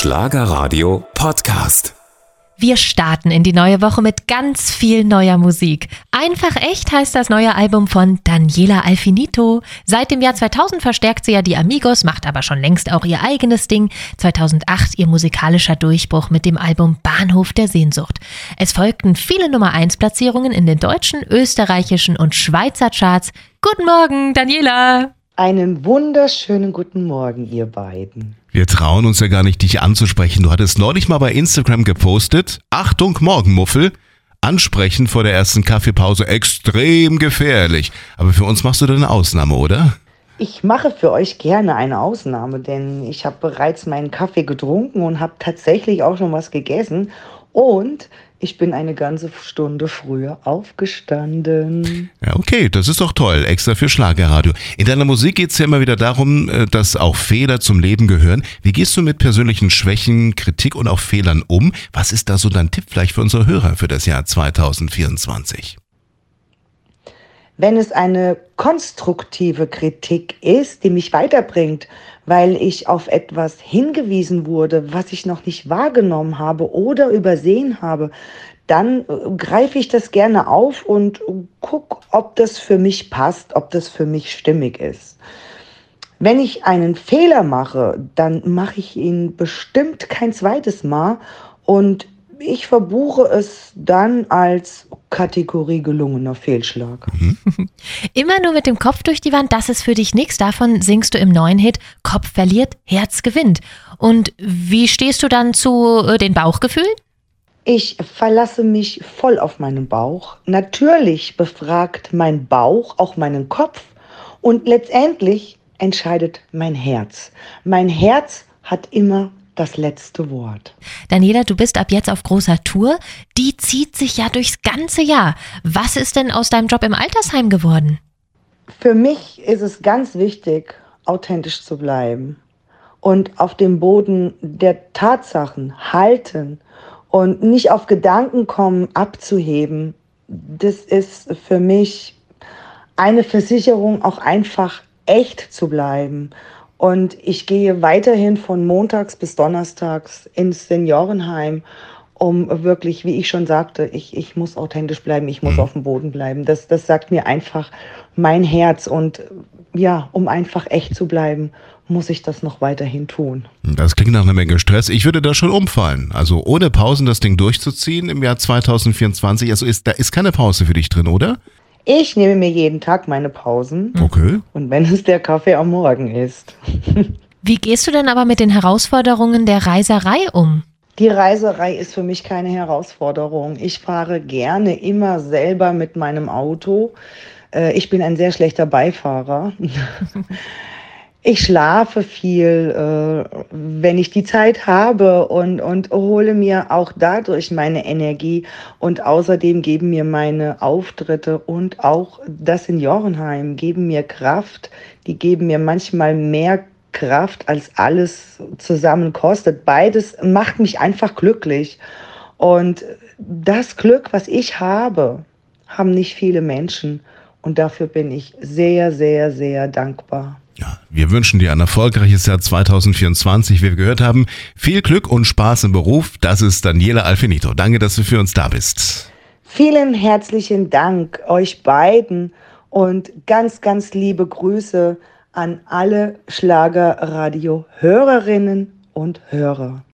Schlagerradio Podcast. Wir starten in die neue Woche mit ganz viel neuer Musik. Einfach echt heißt das neue Album von Daniela Alfinito. Seit dem Jahr 2000 verstärkt sie ja die Amigos, macht aber schon längst auch ihr eigenes Ding. 2008 ihr musikalischer Durchbruch mit dem Album Bahnhof der Sehnsucht. Es folgten viele Nummer 1 Platzierungen in den deutschen, österreichischen und Schweizer Charts. Guten Morgen, Daniela! Einen wunderschönen guten Morgen, ihr beiden. Wir trauen uns ja gar nicht, dich anzusprechen. Du hattest neulich mal bei Instagram gepostet. Achtung, Morgenmuffel. Ansprechen vor der ersten Kaffeepause extrem gefährlich. Aber für uns machst du da eine Ausnahme, oder? Ich mache für euch gerne eine Ausnahme, denn ich habe bereits meinen Kaffee getrunken und habe tatsächlich auch schon was gegessen. Und ich bin eine ganze Stunde früher aufgestanden. Ja, okay, das ist doch toll. Extra für Schlagerradio. In deiner Musik geht es ja immer wieder darum, äh, dass auch Fehler zum Leben gehören. Wie gehst du mit persönlichen Schwächen, Kritik und auch Fehlern um? Was ist da so dein Tipp vielleicht für unsere Hörer für das Jahr 2024? wenn es eine konstruktive Kritik ist, die mich weiterbringt, weil ich auf etwas hingewiesen wurde, was ich noch nicht wahrgenommen habe oder übersehen habe, dann äh, greife ich das gerne auf und gucke, ob das für mich passt, ob das für mich stimmig ist. Wenn ich einen Fehler mache, dann mache ich ihn bestimmt kein zweites Mal und ich verbuche es dann als Kategorie gelungener Fehlschlag. Mhm. Immer nur mit dem Kopf durch die Wand, das ist für dich nichts. Davon singst du im neuen Hit Kopf verliert, Herz gewinnt. Und wie stehst du dann zu äh, den Bauchgefühlen? Ich verlasse mich voll auf meinen Bauch. Natürlich befragt mein Bauch auch meinen Kopf und letztendlich entscheidet mein Herz. Mein Herz hat immer das letzte Wort. Daniela, du bist ab jetzt auf großer Tour. Die zieht sich ja durchs ganze Jahr. Was ist denn aus deinem Job im Altersheim geworden? Für mich ist es ganz wichtig, authentisch zu bleiben und auf dem Boden der Tatsachen halten und nicht auf Gedanken kommen, abzuheben. Das ist für mich eine Versicherung, auch einfach echt zu bleiben und ich gehe weiterhin von montags bis donnerstags ins Seniorenheim, um wirklich, wie ich schon sagte, ich, ich muss authentisch bleiben, ich muss mhm. auf dem Boden bleiben. Das, das sagt mir einfach mein Herz. Und ja, um einfach echt zu bleiben, muss ich das noch weiterhin tun. Das klingt nach einer Menge Stress. Ich würde da schon umfallen. Also ohne Pausen das Ding durchzuziehen im Jahr 2024. Also ist, da ist keine Pause für dich drin, oder? Ich nehme mir jeden Tag meine Pausen. Okay. Und wenn es der Kaffee am Morgen ist. Wie gehst du denn aber mit den Herausforderungen der Reiserei um? Die Reiserei ist für mich keine Herausforderung. Ich fahre gerne immer selber mit meinem Auto. Äh, ich bin ein sehr schlechter Beifahrer. Ich schlafe viel, äh, wenn ich die Zeit habe und, und hole mir auch dadurch meine Energie. Und außerdem geben mir meine Auftritte und auch das Seniorenheim geben mir Kraft. Die geben mir manchmal mehr Kraft, als alles zusammen kostet. Beides macht mich einfach glücklich. Und das Glück, was ich habe, haben nicht viele Menschen. Und dafür bin ich sehr, sehr, sehr dankbar. Ja, wir wünschen dir ein erfolgreiches Jahr 2024. Wie wir gehört haben, viel Glück und Spaß im Beruf. Das ist Daniela Alfinito. Danke, dass du für uns da bist. Vielen herzlichen Dank euch beiden und ganz, ganz liebe Grüße an alle Schlagerradio-Hörerinnen und Hörer.